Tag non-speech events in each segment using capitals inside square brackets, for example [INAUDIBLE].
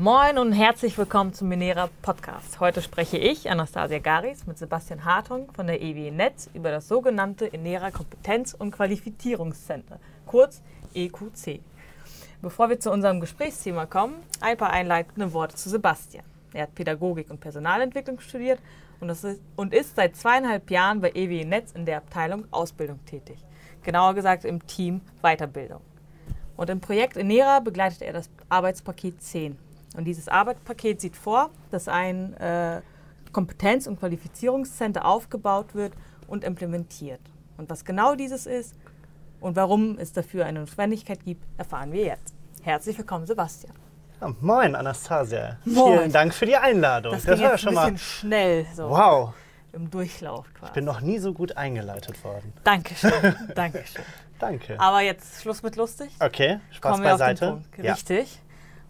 Moin und herzlich willkommen zum Minera Podcast. Heute spreche ich, Anastasia Garis, mit Sebastian Hartung von der EW Netz über das sogenannte Enera Kompetenz- und Qualifizierungscenter, kurz EQC. Bevor wir zu unserem Gesprächsthema kommen, ein paar einleitende Worte zu Sebastian. Er hat Pädagogik und Personalentwicklung studiert und ist, und ist seit zweieinhalb Jahren bei EW Netz in der Abteilung Ausbildung tätig. Genauer gesagt im Team Weiterbildung. Und im Projekt Enera begleitet er das Arbeitspaket 10. Und dieses Arbeitspaket sieht vor, dass ein äh, Kompetenz- und Qualifizierungscenter aufgebaut wird und implementiert. Und was genau dieses ist und warum es dafür eine Notwendigkeit gibt, erfahren wir jetzt. Herzlich willkommen, Sebastian. Ja, moin, Anastasia. Moin. Vielen Dank für die Einladung. Das, das war ja schon ein bisschen schnell. So wow. Im Durchlauf quasi. Ich bin noch nie so gut eingeleitet worden. Dankeschön. [LAUGHS] Dankeschön. Danke. Aber jetzt Schluss mit lustig. Okay, Spaß Kommen wir beiseite. Auf den Punkt. Richtig.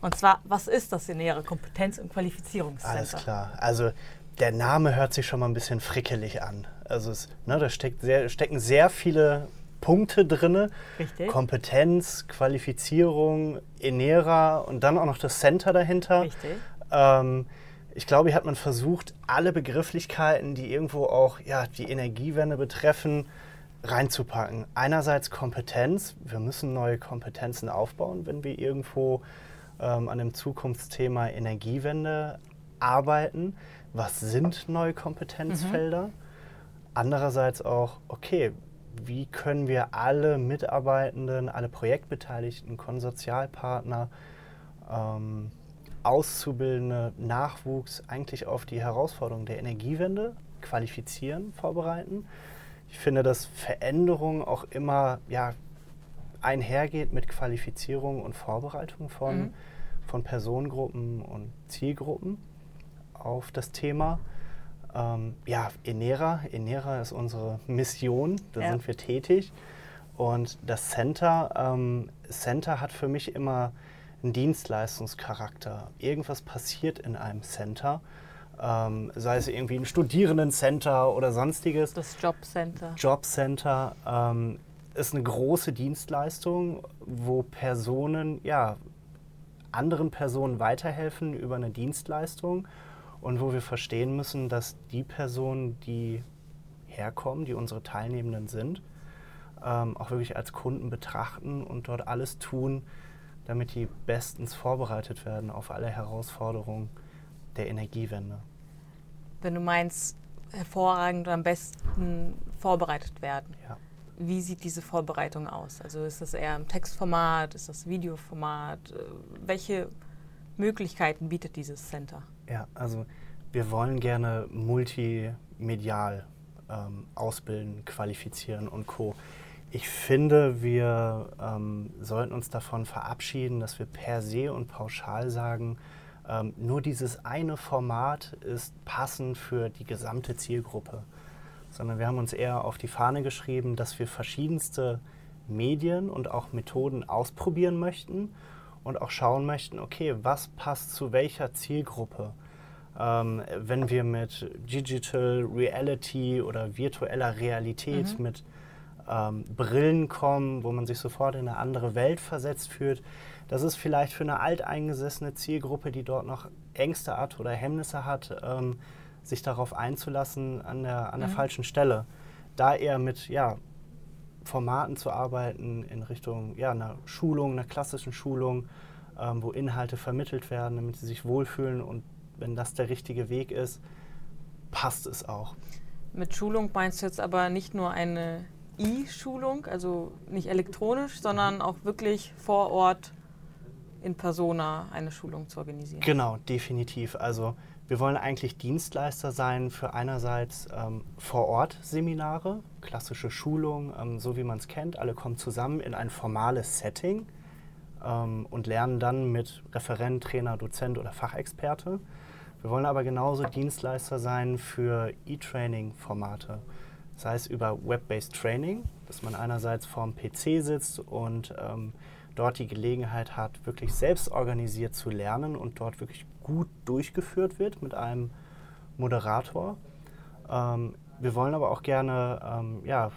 Und zwar, was ist das Nähere Kompetenz- und Qualifizierungscenter? Alles klar. Also der Name hört sich schon mal ein bisschen frickelig an. Also es, ne, da steckt sehr, stecken sehr viele Punkte drin. Richtig. Kompetenz, Qualifizierung, Enera und dann auch noch das Center dahinter. Richtig. Ähm, ich glaube, hier hat man versucht, alle Begrifflichkeiten, die irgendwo auch ja, die Energiewende betreffen, reinzupacken. Einerseits Kompetenz. Wir müssen neue Kompetenzen aufbauen, wenn wir irgendwo ähm, an dem Zukunftsthema Energiewende arbeiten. Was sind neue Kompetenzfelder? Mhm. Andererseits auch, okay, wie können wir alle Mitarbeitenden, alle Projektbeteiligten, Konsortialpartner, ähm, Auszubildende, Nachwuchs eigentlich auf die Herausforderungen der Energiewende qualifizieren, vorbereiten? Ich finde, dass Veränderung auch immer ja, einhergeht mit Qualifizierung und Vorbereitung von, mhm. Von Personengruppen und Zielgruppen auf das Thema. Ähm, ja, Enera. Enera ist unsere Mission, da ja. sind wir tätig. Und das Center, ähm, Center hat für mich immer einen Dienstleistungscharakter. Irgendwas passiert in einem Center ähm, sei es irgendwie ein Studierendencenter oder sonstiges. Das Jobcenter. Jobcenter ähm, ist eine große Dienstleistung, wo Personen, ja, anderen Personen weiterhelfen über eine Dienstleistung und wo wir verstehen müssen, dass die Personen, die herkommen, die unsere Teilnehmenden sind, ähm, auch wirklich als Kunden betrachten und dort alles tun, damit die bestens vorbereitet werden auf alle Herausforderungen der Energiewende wenn du meinst, hervorragend und am besten vorbereitet werden. Ja. Wie sieht diese Vorbereitung aus? Also ist das eher im Textformat, ist das Videoformat? Äh, welche Möglichkeiten bietet dieses Center? Ja, also wir wollen gerne multimedial ähm, ausbilden, qualifizieren und co. Ich finde, wir ähm, sollten uns davon verabschieden, dass wir per se und pauschal sagen, ähm, nur dieses eine Format ist passend für die gesamte Zielgruppe, sondern wir haben uns eher auf die Fahne geschrieben, dass wir verschiedenste Medien und auch Methoden ausprobieren möchten und auch schauen möchten, okay, was passt zu welcher Zielgruppe. Ähm, wenn wir mit Digital Reality oder virtueller Realität mhm. mit ähm, Brillen kommen, wo man sich sofort in eine andere Welt versetzt fühlt, das ist vielleicht für eine alteingesessene Zielgruppe, die dort noch Ängste hat oder Hemmnisse hat, ähm, sich darauf einzulassen an der, an der mhm. falschen Stelle. Da eher mit ja, Formaten zu arbeiten in Richtung ja, einer Schulung, einer klassischen Schulung, ähm, wo Inhalte vermittelt werden, damit sie sich wohlfühlen und wenn das der richtige Weg ist, passt es auch. Mit Schulung meinst du jetzt aber nicht nur eine E-Schulung, also nicht elektronisch, sondern auch wirklich vor Ort in Persona eine Schulung zu organisieren. Genau, definitiv. Also wir wollen eigentlich Dienstleister sein für einerseits ähm, Vor-Ort-Seminare, klassische Schulungen, ähm, so wie man es kennt. Alle kommen zusammen in ein formales Setting ähm, und lernen dann mit Referent, Trainer, Dozent oder Fachexperte. Wir wollen aber genauso Dienstleister sein für E-Training-Formate. Das heißt über Web-Based Training, dass man einerseits vorm PC sitzt und ähm, dort die Gelegenheit hat, wirklich selbst organisiert zu lernen und dort wirklich gut durchgeführt wird mit einem Moderator. Ähm, wir wollen aber auch gerne ähm, ja,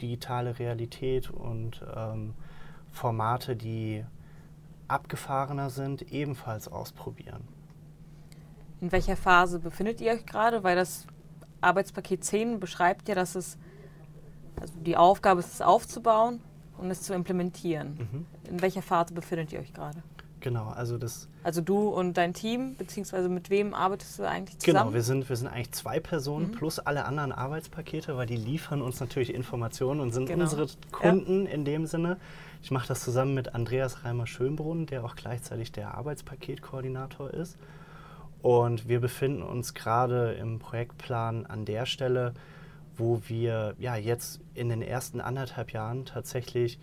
digitale Realität und ähm, Formate, die abgefahrener sind, ebenfalls ausprobieren. In welcher Phase befindet ihr euch gerade? Weil das Arbeitspaket 10 beschreibt ja, dass es, also die Aufgabe ist, es aufzubauen und es zu implementieren. Mhm. In welcher Phase befindet ihr euch gerade? Genau, also das. Also du und dein Team, beziehungsweise mit wem arbeitest du eigentlich genau, zusammen? Genau, wir sind, wir sind eigentlich zwei Personen mhm. plus alle anderen Arbeitspakete, weil die liefern uns natürlich Informationen und sind genau. unsere Kunden ja. in dem Sinne. Ich mache das zusammen mit Andreas Reimer-Schönbrunn, der auch gleichzeitig der Arbeitspaketkoordinator ist. Und wir befinden uns gerade im Projektplan an der Stelle, wo wir ja jetzt in den ersten anderthalb Jahren tatsächlich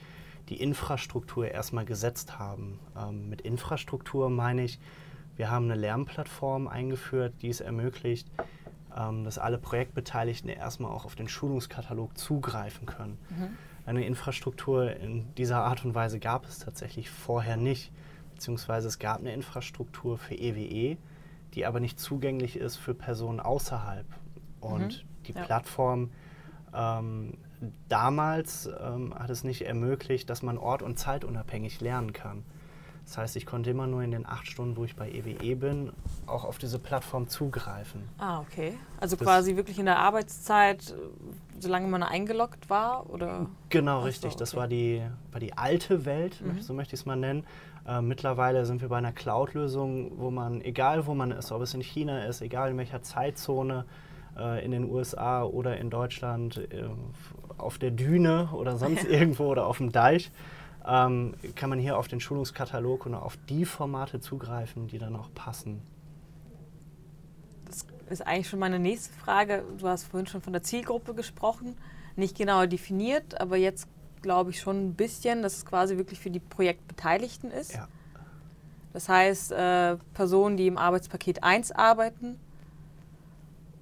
die Infrastruktur erstmal gesetzt haben. Ähm, mit Infrastruktur meine ich, wir haben eine Lernplattform eingeführt, die es ermöglicht, ähm, dass alle Projektbeteiligten erstmal auch auf den Schulungskatalog zugreifen können. Mhm. Eine Infrastruktur in dieser Art und Weise gab es tatsächlich vorher nicht, beziehungsweise es gab eine Infrastruktur für EWE, e, die aber nicht zugänglich ist für Personen außerhalb. Und mhm. Die ja. Plattform ähm, damals ähm, hat es nicht ermöglicht, dass man ort- und zeitunabhängig lernen kann. Das heißt, ich konnte immer nur in den acht Stunden, wo ich bei EWE e bin, auch auf diese Plattform zugreifen. Ah, okay. Also das quasi wirklich in der Arbeitszeit, solange man eingeloggt war? Oder? Genau, richtig. okay. Das war die, war die alte Welt, mhm. so möchte ich es mal nennen. Äh, mittlerweile sind wir bei einer Cloud-Lösung, wo man, egal wo man ist, ob es in China ist, egal in welcher Zeitzone, äh, in den USA oder in Deutschland, äh, auf der Düne oder sonst [LAUGHS] irgendwo oder auf dem Deich, ähm, kann man hier auf den Schulungskatalog und auf die Formate zugreifen, die dann auch passen. Das ist eigentlich schon meine nächste Frage. Du hast vorhin schon von der Zielgruppe gesprochen, nicht genauer definiert, aber jetzt glaube ich schon ein bisschen, dass es quasi wirklich für die Projektbeteiligten ist. Ja. Das heißt, äh, Personen, die im Arbeitspaket 1 arbeiten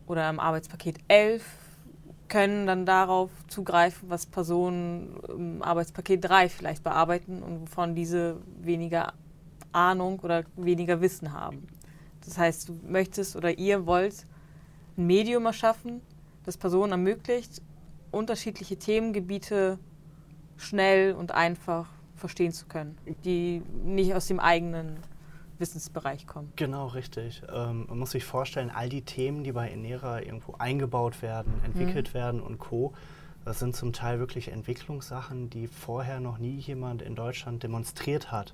oder im Arbeitspaket 11 können dann darauf zugreifen, was Personen im Arbeitspaket 3 vielleicht bearbeiten und wovon diese weniger Ahnung oder weniger Wissen haben. Das heißt, du möchtest oder ihr wollt ein Medium erschaffen, das Personen ermöglicht, unterschiedliche Themengebiete schnell und einfach verstehen zu können, die nicht aus dem eigenen Wissensbereich kommen. Genau, richtig. Ähm, man muss sich vorstellen, all die Themen, die bei Enera irgendwo eingebaut werden, entwickelt mhm. werden und Co., das sind zum Teil wirklich Entwicklungssachen, die vorher noch nie jemand in Deutschland demonstriert hat.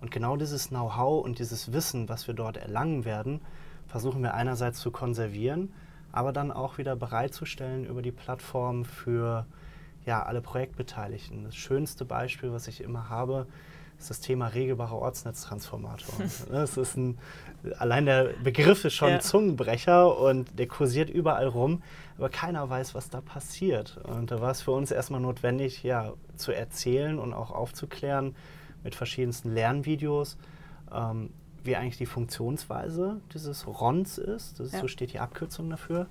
Und genau dieses Know-how und dieses Wissen, was wir dort erlangen werden, versuchen wir einerseits zu konservieren, aber dann auch wieder bereitzustellen über die Plattform für ja, alle Projektbeteiligten. Das schönste Beispiel, was ich immer habe, ist das Thema regelbarer Ortsnetztransformator. [LAUGHS] das ist ein, allein der Begriff ist schon ja. ein Zungenbrecher und der kursiert überall rum, aber keiner weiß, was da passiert. Und da war es für uns erstmal notwendig, ja, zu erzählen und auch aufzuklären mit verschiedensten Lernvideos, ähm, wie eigentlich die Funktionsweise dieses RONs ist. Das ja. So steht die Abkürzung dafür.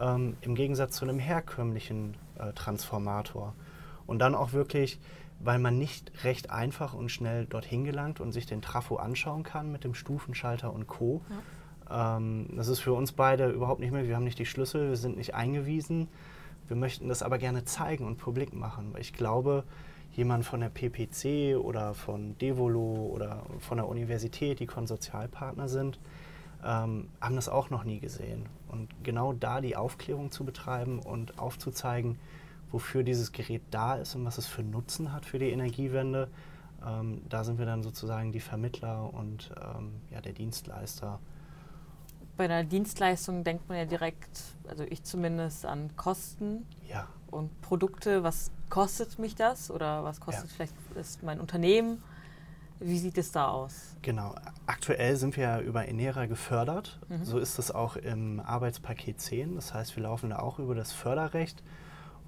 Ähm, Im Gegensatz zu einem herkömmlichen äh, Transformator. Und dann auch wirklich weil man nicht recht einfach und schnell dorthin gelangt und sich den Trafo anschauen kann mit dem Stufenschalter und Co. Ja. Ähm, das ist für uns beide überhaupt nicht mehr. Wir haben nicht die Schlüssel, wir sind nicht eingewiesen. Wir möchten das aber gerne zeigen und publik machen, weil ich glaube, jemand von der PPC oder von Devolo oder von der Universität, die Konsortialpartner sind, ähm, haben das auch noch nie gesehen. Und genau da die Aufklärung zu betreiben und aufzuzeigen, wofür dieses Gerät da ist und was es für Nutzen hat für die Energiewende. Ähm, da sind wir dann sozusagen die Vermittler und ähm, ja, der Dienstleister. Bei einer Dienstleistung denkt man ja direkt, also ich zumindest, an Kosten ja. und Produkte. Was kostet mich das oder was kostet ja. vielleicht ist mein Unternehmen? Wie sieht es da aus? Genau. Aktuell sind wir ja über Enera gefördert. Mhm. So ist es auch im Arbeitspaket 10. Das heißt, wir laufen da auch über das Förderrecht.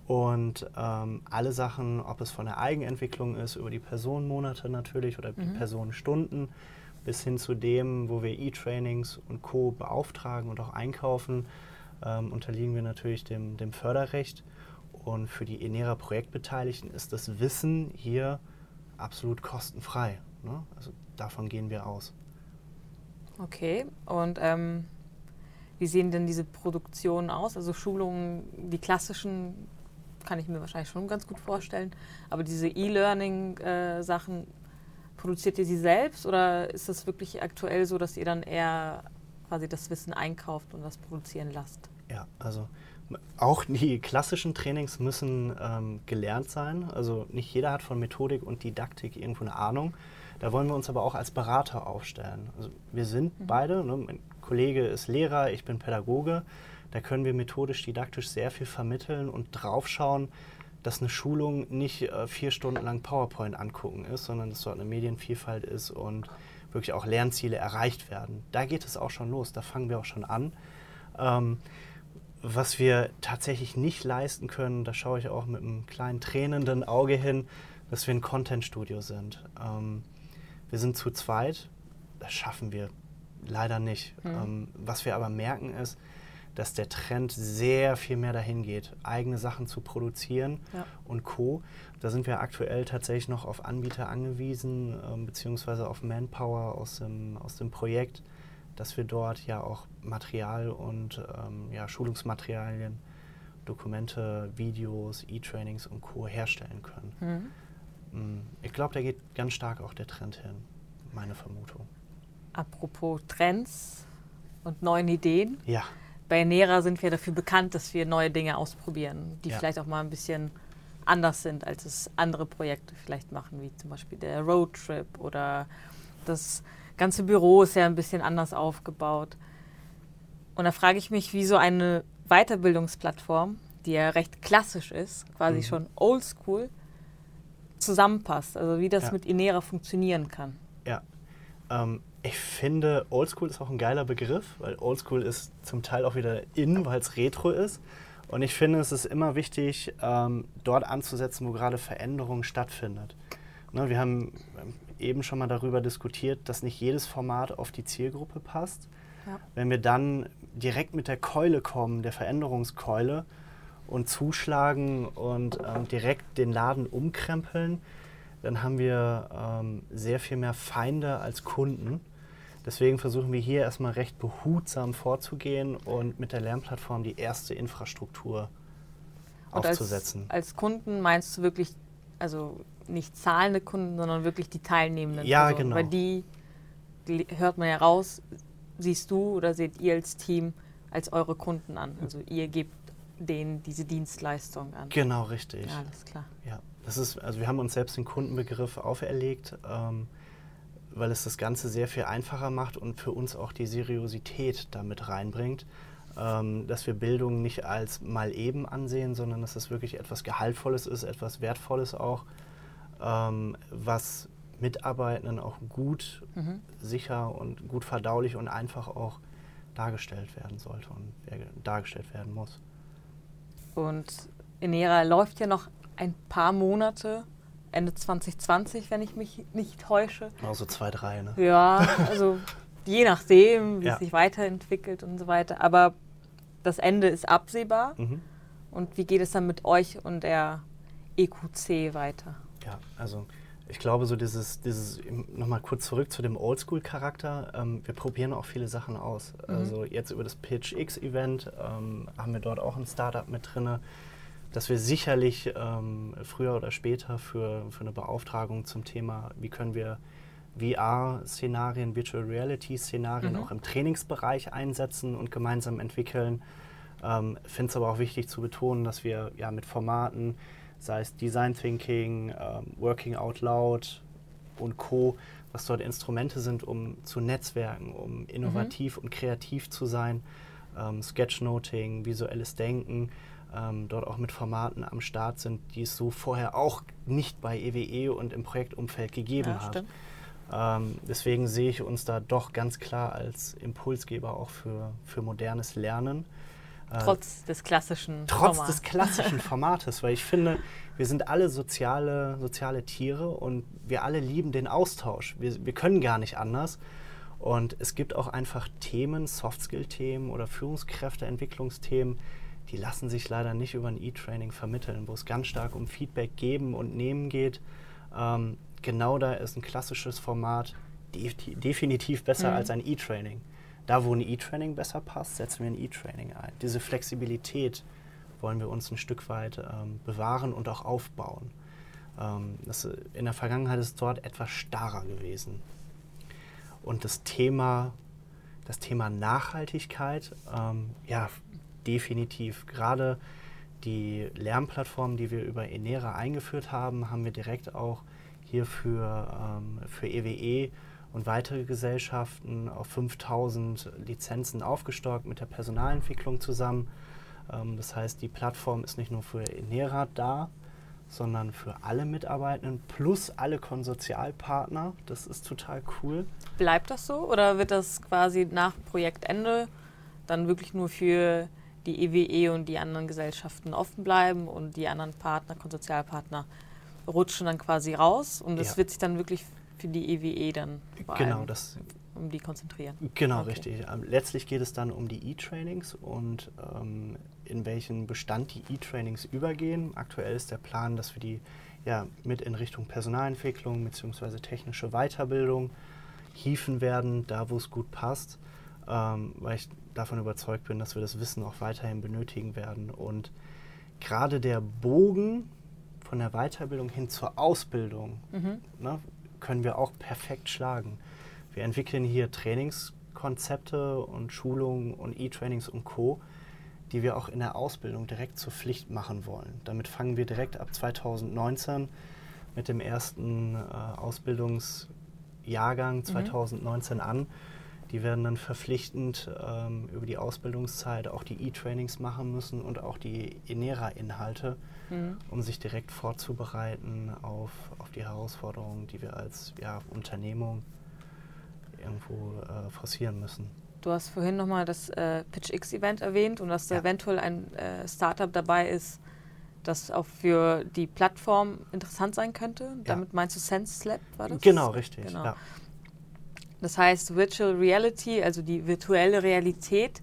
Und ähm, alle Sachen, ob es von der Eigenentwicklung ist, über die Personenmonate natürlich oder die mhm. Personenstunden, bis hin zu dem, wo wir E-Trainings und Co. beauftragen und auch einkaufen, ähm, unterliegen wir natürlich dem, dem Förderrecht. Und für die Enera Projektbeteiligten ist das Wissen hier absolut kostenfrei. Ne? Also davon gehen wir aus. Okay, und ähm, wie sehen denn diese Produktionen aus? Also Schulungen, die klassischen kann ich mir wahrscheinlich schon ganz gut vorstellen. Aber diese E-Learning-Sachen, produziert ihr sie selbst oder ist es wirklich aktuell so, dass ihr dann eher quasi das Wissen einkauft und das produzieren lasst? Ja, also auch die klassischen Trainings müssen ähm, gelernt sein. Also nicht jeder hat von Methodik und Didaktik irgendwo eine Ahnung. Da wollen wir uns aber auch als Berater aufstellen. Also wir sind mhm. beide, ne, mein Kollege ist Lehrer, ich bin Pädagoge. Da können wir methodisch, didaktisch sehr viel vermitteln und draufschauen, dass eine Schulung nicht äh, vier Stunden lang PowerPoint angucken ist, sondern dass dort eine Medienvielfalt ist und wirklich auch Lernziele erreicht werden. Da geht es auch schon los, da fangen wir auch schon an. Ähm, was wir tatsächlich nicht leisten können, da schaue ich auch mit einem kleinen tränenden Auge hin, dass wir ein Content-Studio sind. Ähm, wir sind zu zweit, das schaffen wir leider nicht. Mhm. Ähm, was wir aber merken ist, dass der Trend sehr viel mehr dahin geht, eigene Sachen zu produzieren ja. und Co. Da sind wir aktuell tatsächlich noch auf Anbieter angewiesen, ähm, beziehungsweise auf Manpower aus dem, aus dem Projekt, dass wir dort ja auch Material und ähm, ja, Schulungsmaterialien, Dokumente, Videos, E-Trainings und Co. herstellen können. Mhm. Mm, ich glaube, da geht ganz stark auch der Trend hin, meine Vermutung. Apropos Trends und neuen Ideen. Ja bei Nera sind wir dafür bekannt, dass wir neue Dinge ausprobieren, die ja. vielleicht auch mal ein bisschen anders sind, als es andere Projekte vielleicht machen, wie zum Beispiel der Roadtrip oder das ganze Büro ist ja ein bisschen anders aufgebaut. Und da frage ich mich, wie so eine Weiterbildungsplattform, die ja recht klassisch ist, quasi mhm. schon oldschool, zusammenpasst. Also wie das ja. mit Inera funktionieren kann. Ja. Ähm, ich finde, Oldschool ist auch ein geiler Begriff, weil Oldschool ist zum Teil auch wieder in, weil es Retro ist. Und ich finde, es ist immer wichtig, ähm, dort anzusetzen, wo gerade Veränderung stattfindet. Ne, wir haben eben schon mal darüber diskutiert, dass nicht jedes Format auf die Zielgruppe passt. Ja. Wenn wir dann direkt mit der Keule kommen, der Veränderungskeule, und zuschlagen und ähm, direkt den Laden umkrempeln, dann haben wir ähm, sehr viel mehr Feinde als Kunden. Deswegen versuchen wir hier erstmal recht behutsam vorzugehen und mit der Lernplattform die erste Infrastruktur und aufzusetzen. Als, als, Kunden meinst du wirklich, also nicht zahlende Kunden, sondern wirklich die Teilnehmenden? Ja, also, genau. Weil die hört man ja raus, siehst du oder seht ihr als Team als eure Kunden an. Also ihr gebt denen diese Dienstleistung an. Genau, richtig. Ja, alles klar. Ja, das ist, also wir haben uns selbst den Kundenbegriff auferlegt. Ähm, weil es das Ganze sehr viel einfacher macht und für uns auch die Seriosität damit reinbringt, ähm, dass wir Bildung nicht als mal eben ansehen, sondern dass es wirklich etwas Gehaltvolles ist, etwas Wertvolles auch, ähm, was Mitarbeitenden auch gut, mhm. sicher und gut verdaulich und einfach auch dargestellt werden sollte und dargestellt werden muss. Und Inera läuft ja noch ein paar Monate Ende 2020, wenn ich mich nicht täusche. Also zwei, drei, ne? Ja, also je nachdem, wie ja. es sich weiterentwickelt und so weiter. Aber das Ende ist absehbar. Mhm. Und wie geht es dann mit euch und der EQC weiter? Ja, also ich glaube, so dieses, dieses nochmal kurz zurück zu dem Oldschool-Charakter. Ähm, wir probieren auch viele Sachen aus. Mhm. Also jetzt über das Pitch X-Event ähm, haben wir dort auch ein Startup mit drin dass wir sicherlich ähm, früher oder später für, für eine Beauftragung zum Thema, wie können wir VR-Szenarien, Virtual Reality-Szenarien mhm. auch im Trainingsbereich einsetzen und gemeinsam entwickeln. Ähm, Finde es aber auch wichtig zu betonen, dass wir ja mit Formaten, sei es Design Thinking, ähm, Working Out Loud und Co., was dort Instrumente sind, um zu netzwerken, um innovativ mhm. und kreativ zu sein, ähm, Sketchnoting, visuelles Denken, ähm, dort auch mit Formaten am Start sind, die es so vorher auch nicht bei EWE e und im Projektumfeld gegeben ja, hat. Ähm, deswegen sehe ich uns da doch ganz klar als Impulsgeber auch für, für modernes Lernen. Äh, trotz des klassischen Trotz Formats. des klassischen [LAUGHS] Formates, weil ich finde, wir sind alle soziale, soziale Tiere und wir alle lieben den Austausch. Wir, wir können gar nicht anders. Und es gibt auch einfach Themen, Softskill-Themen oder Führungskräfteentwicklungsthemen, die lassen sich leider nicht über ein E-Training vermitteln, wo es ganz stark um Feedback geben und nehmen geht. Ähm, genau da ist ein klassisches Format definitiv besser mhm. als ein E-Training. Da, wo ein E-Training besser passt, setzen wir ein E-Training ein. Diese Flexibilität wollen wir uns ein Stück weit ähm, bewahren und auch aufbauen. Ähm, das, in der Vergangenheit ist es dort etwas starrer gewesen. Und das Thema, das Thema Nachhaltigkeit, ähm, ja, definitiv. Gerade die Lernplattform, die wir über Enera eingeführt haben, haben wir direkt auch hier für, ähm, für EWE und weitere Gesellschaften auf 5000 Lizenzen aufgestockt mit der Personalentwicklung zusammen. Ähm, das heißt, die Plattform ist nicht nur für Enera da, sondern für alle Mitarbeitenden plus alle Konsortialpartner. Das ist total cool. Bleibt das so oder wird das quasi nach Projektende dann wirklich nur für die EWE e und die anderen Gesellschaften offen bleiben und die anderen Partner, Konsortialpartner, rutschen dann quasi raus und es ja. wird sich dann wirklich für die EWE e dann genau, das, um die konzentrieren. Genau, okay. richtig. Ähm, letztlich geht es dann um die E-Trainings und ähm, in welchen Bestand die E-Trainings übergehen. Aktuell ist der Plan, dass wir die ja, mit in Richtung Personalentwicklung bzw. technische Weiterbildung hieven werden, da wo es gut passt, ähm, weil ich davon überzeugt bin, dass wir das Wissen auch weiterhin benötigen werden. Und gerade der Bogen von der Weiterbildung hin zur Ausbildung mhm. ne, können wir auch perfekt schlagen. Wir entwickeln hier Trainingskonzepte und Schulungen und E-Trainings und Co., die wir auch in der Ausbildung direkt zur Pflicht machen wollen. Damit fangen wir direkt ab 2019 mit dem ersten äh, Ausbildungsjahrgang 2019 mhm. an. Die werden dann verpflichtend ähm, über die Ausbildungszeit auch die E-Trainings machen müssen und auch die Enera-Inhalte mhm. um sich direkt vorzubereiten auf, auf die Herausforderungen, die wir als ja, Unternehmung irgendwo äh, forcieren müssen. Du hast vorhin nochmal das äh, PitchX-Event erwähnt und dass ja. eventuell ein äh, Startup dabei ist, das auch für die Plattform interessant sein könnte. Damit ja. meinst du Sense Lab, war das? Genau, richtig. Genau. Ja. Das heißt, Virtual Reality, also die virtuelle Realität,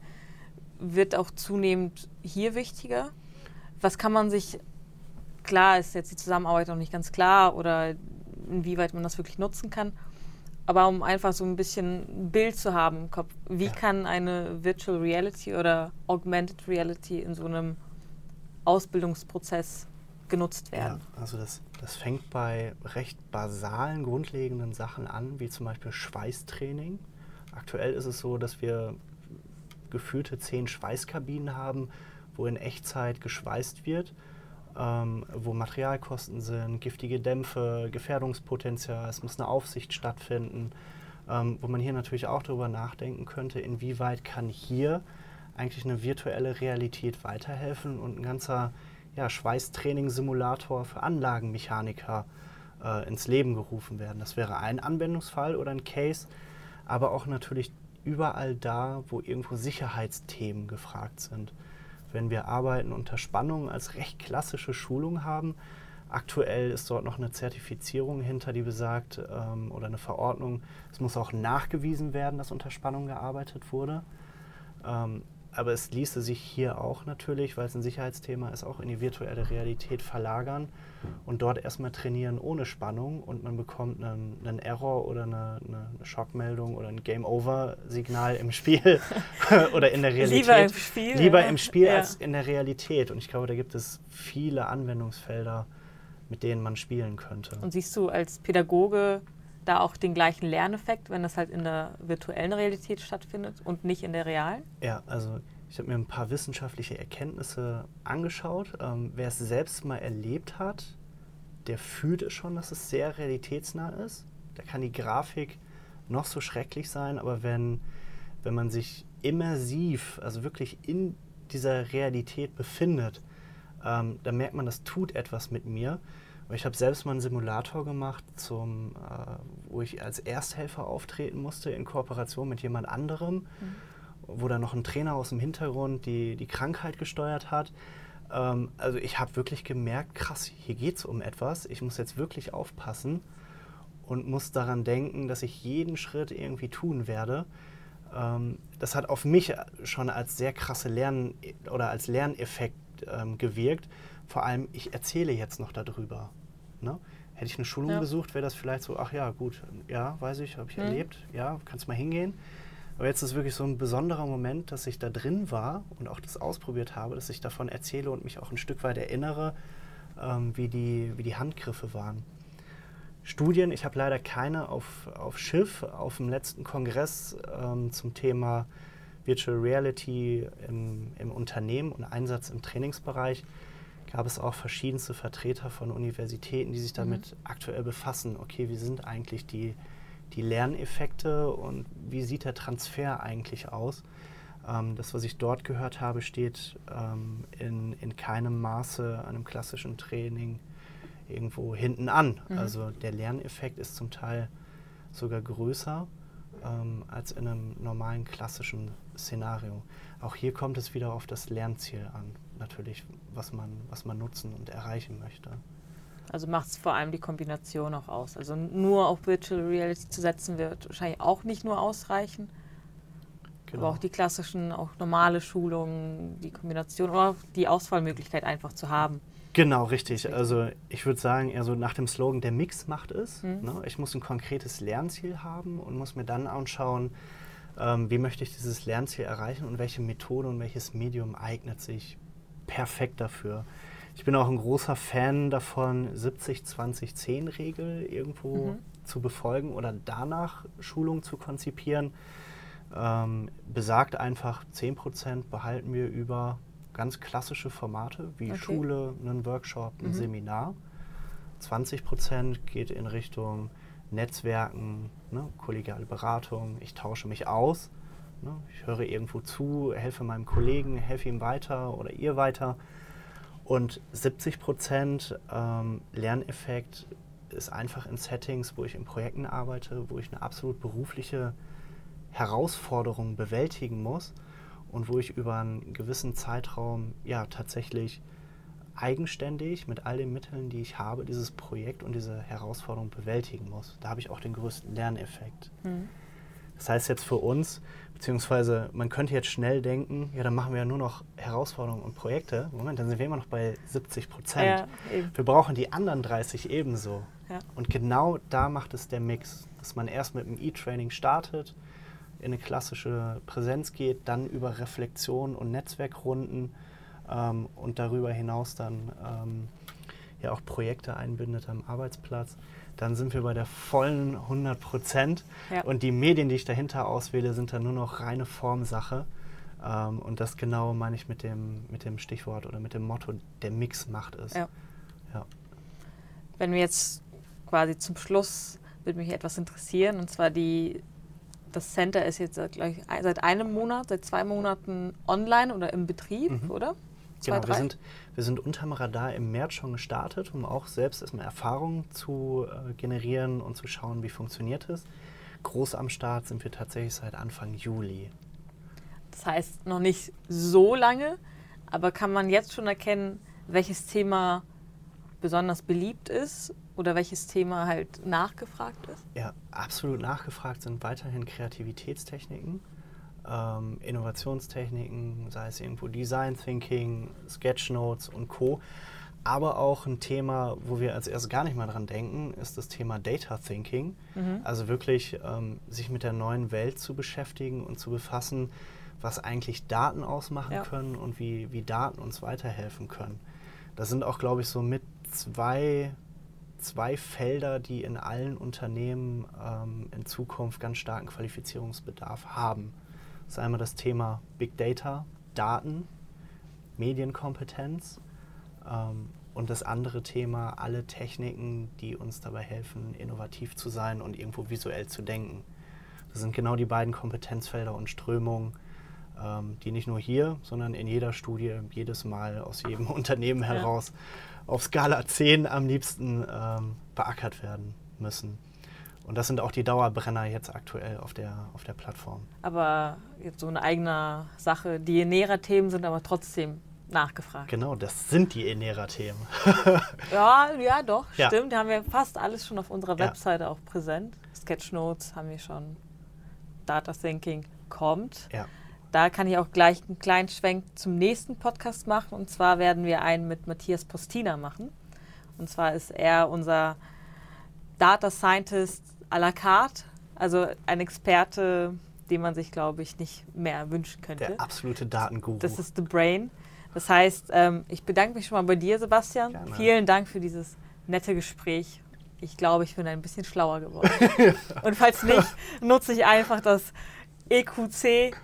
wird auch zunehmend hier wichtiger. Was kann man sich klar ist jetzt die Zusammenarbeit noch nicht ganz klar oder inwieweit man das wirklich nutzen kann. Aber um einfach so ein bisschen ein Bild zu haben im Kopf, wie ja. kann eine Virtual Reality oder Augmented Reality in so einem Ausbildungsprozess genutzt werden? Ja, also das, das fängt bei recht basalen, grundlegenden Sachen an, wie zum Beispiel Schweißtraining. Aktuell ist es so, dass wir geführte zehn Schweißkabinen haben, wo in Echtzeit geschweißt wird ähm, wo Materialkosten sind, giftige Dämpfe, Gefährdungspotenzial, es muss eine Aufsicht stattfinden, ähm, wo man hier natürlich auch darüber nachdenken könnte, inwieweit kann hier eigentlich eine virtuelle Realität weiterhelfen und ein ganzer ja, Schweißtraining-Simulator für Anlagenmechaniker äh, ins Leben gerufen werden. Das wäre ein Anwendungsfall oder ein Case, aber auch natürlich überall da, wo irgendwo Sicherheitsthemen gefragt sind wenn wir Arbeiten unter Spannung als recht klassische Schulung haben. Aktuell ist dort noch eine Zertifizierung hinter, die besagt, ähm, oder eine Verordnung, es muss auch nachgewiesen werden, dass unter Spannung gearbeitet wurde. Ähm, aber es ließe sich hier auch natürlich, weil es ein Sicherheitsthema ist, auch in die virtuelle Realität verlagern und dort erstmal trainieren ohne Spannung und man bekommt einen, einen Error oder eine, eine, Schockmeldung oder ein Game-Over-Signal im Spiel [LAUGHS] [LAUGHS] oder in der Realität. Lieber im Spiel. Lieber im Spiel ja. als in der Realität. Und ich glaube, da gibt es viele Anwendungsfelder, mit denen man spielen könnte. Und siehst du als Pädagoge da auch den gleichen Lerneffekt, wenn das halt in der virtuellen Realität stattfindet und nicht in der realen? Ja, also ich habe mir ein paar wissenschaftliche Erkenntnisse angeschaut. Ähm, wer es selbst mal erlebt hat, der fühlt es schon, dass es sehr realitätsnah ist. Da kann die Grafik noch so schrecklich sein, aber wenn, wenn man sich immersiv, also wirklich in dieser Realität befindet, ähm, dann merkt man, das tut etwas mit mir. Ich habe selbst mal einen Simulator gemacht, zum, äh, wo ich als Ersthelfer auftreten musste in Kooperation mit jemand anderem, mhm. wo dann noch ein Trainer aus dem Hintergrund die, die Krankheit gesteuert hat. Ähm, also ich habe wirklich gemerkt, krass, hier geht es um etwas. Ich muss jetzt wirklich aufpassen und muss daran denken, dass ich jeden Schritt irgendwie tun werde. Ähm, das hat auf mich schon als sehr krasse Lern- oder als Lerneffekt ähm, gewirkt. Vor allem, ich erzähle jetzt noch darüber. Ne? Hätte ich eine Schulung ja. besucht, wäre das vielleicht so, ach ja, gut, ja, weiß ich, habe ich mhm. erlebt, ja, kannst mal hingehen. Aber jetzt ist wirklich so ein besonderer Moment, dass ich da drin war und auch das ausprobiert habe, dass ich davon erzähle und mich auch ein Stück weit erinnere, ähm, wie, die, wie die Handgriffe waren. Studien, ich habe leider keine auf, auf Schiff, auf dem letzten Kongress ähm, zum Thema Virtual Reality im, im Unternehmen und Einsatz im Trainingsbereich gab es auch verschiedenste Vertreter von Universitäten, die sich damit mhm. aktuell befassen. Okay, wie sind eigentlich die, die Lerneffekte und wie sieht der Transfer eigentlich aus? Ähm, das, was ich dort gehört habe, steht ähm, in, in keinem Maße einem klassischen Training irgendwo hinten an. Mhm. Also der Lerneffekt ist zum Teil sogar größer ähm, als in einem normalen klassischen Szenario. Auch hier kommt es wieder auf das Lernziel an, natürlich, was man, was man nutzen und erreichen möchte. Also macht es vor allem die Kombination auch aus. Also nur auf Virtual Reality zu setzen wird wahrscheinlich auch nicht nur ausreichen. Genau. Aber auch die klassischen, auch normale Schulungen, die Kombination oder die Auswahlmöglichkeit einfach zu haben. Genau, richtig. Also ich würde sagen, eher so nach dem Slogan, der Mix macht es. Mhm. Ne? Ich muss ein konkretes Lernziel haben und muss mir dann anschauen, ähm, wie möchte ich dieses Lernziel erreichen und welche Methode und welches Medium eignet sich perfekt dafür. Ich bin auch ein großer Fan davon, 70-20-10-Regel irgendwo mhm. zu befolgen oder danach Schulung zu konzipieren. Ähm, besagt einfach, 10% behalten wir über ganz klassische Formate wie okay. Schule, einen Workshop, ein mhm. Seminar. 20 Prozent geht in Richtung Netzwerken, ne, kollegiale Beratung. Ich tausche mich aus. Ne, ich höre irgendwo zu, helfe meinem Kollegen, helfe ihm weiter oder ihr weiter. Und 70 Prozent ähm, Lerneffekt ist einfach in Settings, wo ich in Projekten arbeite, wo ich eine absolut berufliche Herausforderung bewältigen muss und wo ich über einen gewissen Zeitraum ja tatsächlich eigenständig mit all den Mitteln, die ich habe, dieses Projekt und diese Herausforderung bewältigen muss. Da habe ich auch den größten Lerneffekt. Mhm. Das heißt jetzt für uns, beziehungsweise man könnte jetzt schnell denken, ja, dann machen wir ja nur noch Herausforderungen und Projekte. Moment, dann sind wir immer noch bei 70 Prozent. Ja, wir brauchen die anderen 30 ebenso. Ja. Und genau da macht es der Mix, dass man erst mit dem E-Training startet, in eine klassische Präsenz geht, dann über Reflexion und Netzwerkrunden ähm, und darüber hinaus dann ähm, ja auch Projekte einbindet am Arbeitsplatz, dann sind wir bei der vollen 100 Prozent. Ja. Und die Medien, die ich dahinter auswähle, sind dann nur noch reine Formsache. Ähm, und das genau meine ich mit dem, mit dem Stichwort oder mit dem Motto, der Mix macht es. Ja. ja. Wenn wir jetzt quasi zum Schluss, würde mich etwas interessieren, und zwar die das Center ist jetzt seit, seit einem Monat, seit zwei Monaten online oder im Betrieb, mhm. oder? Zwei, genau, wir sind, wir sind unterm Radar im März schon gestartet, um auch selbst erstmal Erfahrungen zu äh, generieren und zu schauen, wie funktioniert es. Groß am Start sind wir tatsächlich seit Anfang Juli. Das heißt noch nicht so lange, aber kann man jetzt schon erkennen, welches Thema besonders beliebt ist oder welches Thema halt nachgefragt ist? Ja, absolut nachgefragt sind weiterhin Kreativitätstechniken, ähm, Innovationstechniken, sei es irgendwo Design Thinking, Sketchnotes und Co. Aber auch ein Thema, wo wir als erstes gar nicht mal dran denken, ist das Thema Data Thinking. Mhm. Also wirklich ähm, sich mit der neuen Welt zu beschäftigen und zu befassen, was eigentlich Daten ausmachen ja. können und wie, wie Daten uns weiterhelfen können. Das sind auch, glaube ich, so mit zwei zwei Felder, die in allen Unternehmen ähm, in Zukunft ganz starken Qualifizierungsbedarf haben. Das ist einmal das Thema Big Data, Daten, Medienkompetenz ähm, und das andere Thema alle Techniken, die uns dabei helfen, innovativ zu sein und irgendwo visuell zu denken. Das sind genau die beiden Kompetenzfelder und Strömungen, ähm, die nicht nur hier, sondern in jeder Studie jedes Mal aus jedem [LAUGHS] Unternehmen heraus ja. auf Skala 10 am liebsten ähm, beackert werden müssen. Und das sind auch die Dauerbrenner jetzt aktuell auf der, auf der Plattform. Aber jetzt so eine eigene Sache. Die Enera-Themen sind aber trotzdem nachgefragt. Genau, das sind die Enera-Themen. [LAUGHS] ja, ja, doch, ja. stimmt. Da haben wir fast alles schon auf unserer Webseite ja. auch präsent. Sketchnotes haben wir schon. Data Thinking kommt. Ja da kann ich auch gleich einen kleinen Schwenk zum nächsten Podcast machen. Und zwar werden wir einen mit Matthias Postina machen. Und zwar ist er unser Data Scientist à la carte, also ein Experte, den man sich, glaube ich, nicht mehr wünschen könnte. Der absolute Datenguru. Das ist The Brain. Das heißt, ähm, ich bedanke mich schon mal bei dir, Sebastian. Gerne. Vielen Dank für dieses nette Gespräch. Ich glaube, ich bin ein bisschen schlauer geworden. [LAUGHS] Und falls nicht, nutze ich einfach das EQC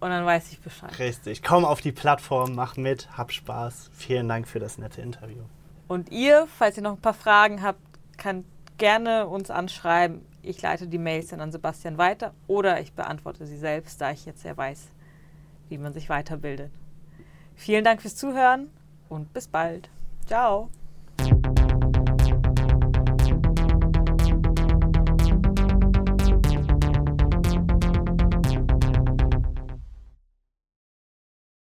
und dann weiß ich Bescheid. Richtig. Komm auf die Plattform, mach mit, hab Spaß. Vielen Dank für das nette Interview. Und ihr, falls ihr noch ein paar Fragen habt, könnt gerne uns anschreiben. Ich leite die Mails dann an Sebastian weiter oder ich beantworte sie selbst, da ich jetzt ja weiß, wie man sich weiterbildet. Vielen Dank fürs Zuhören und bis bald. Ciao.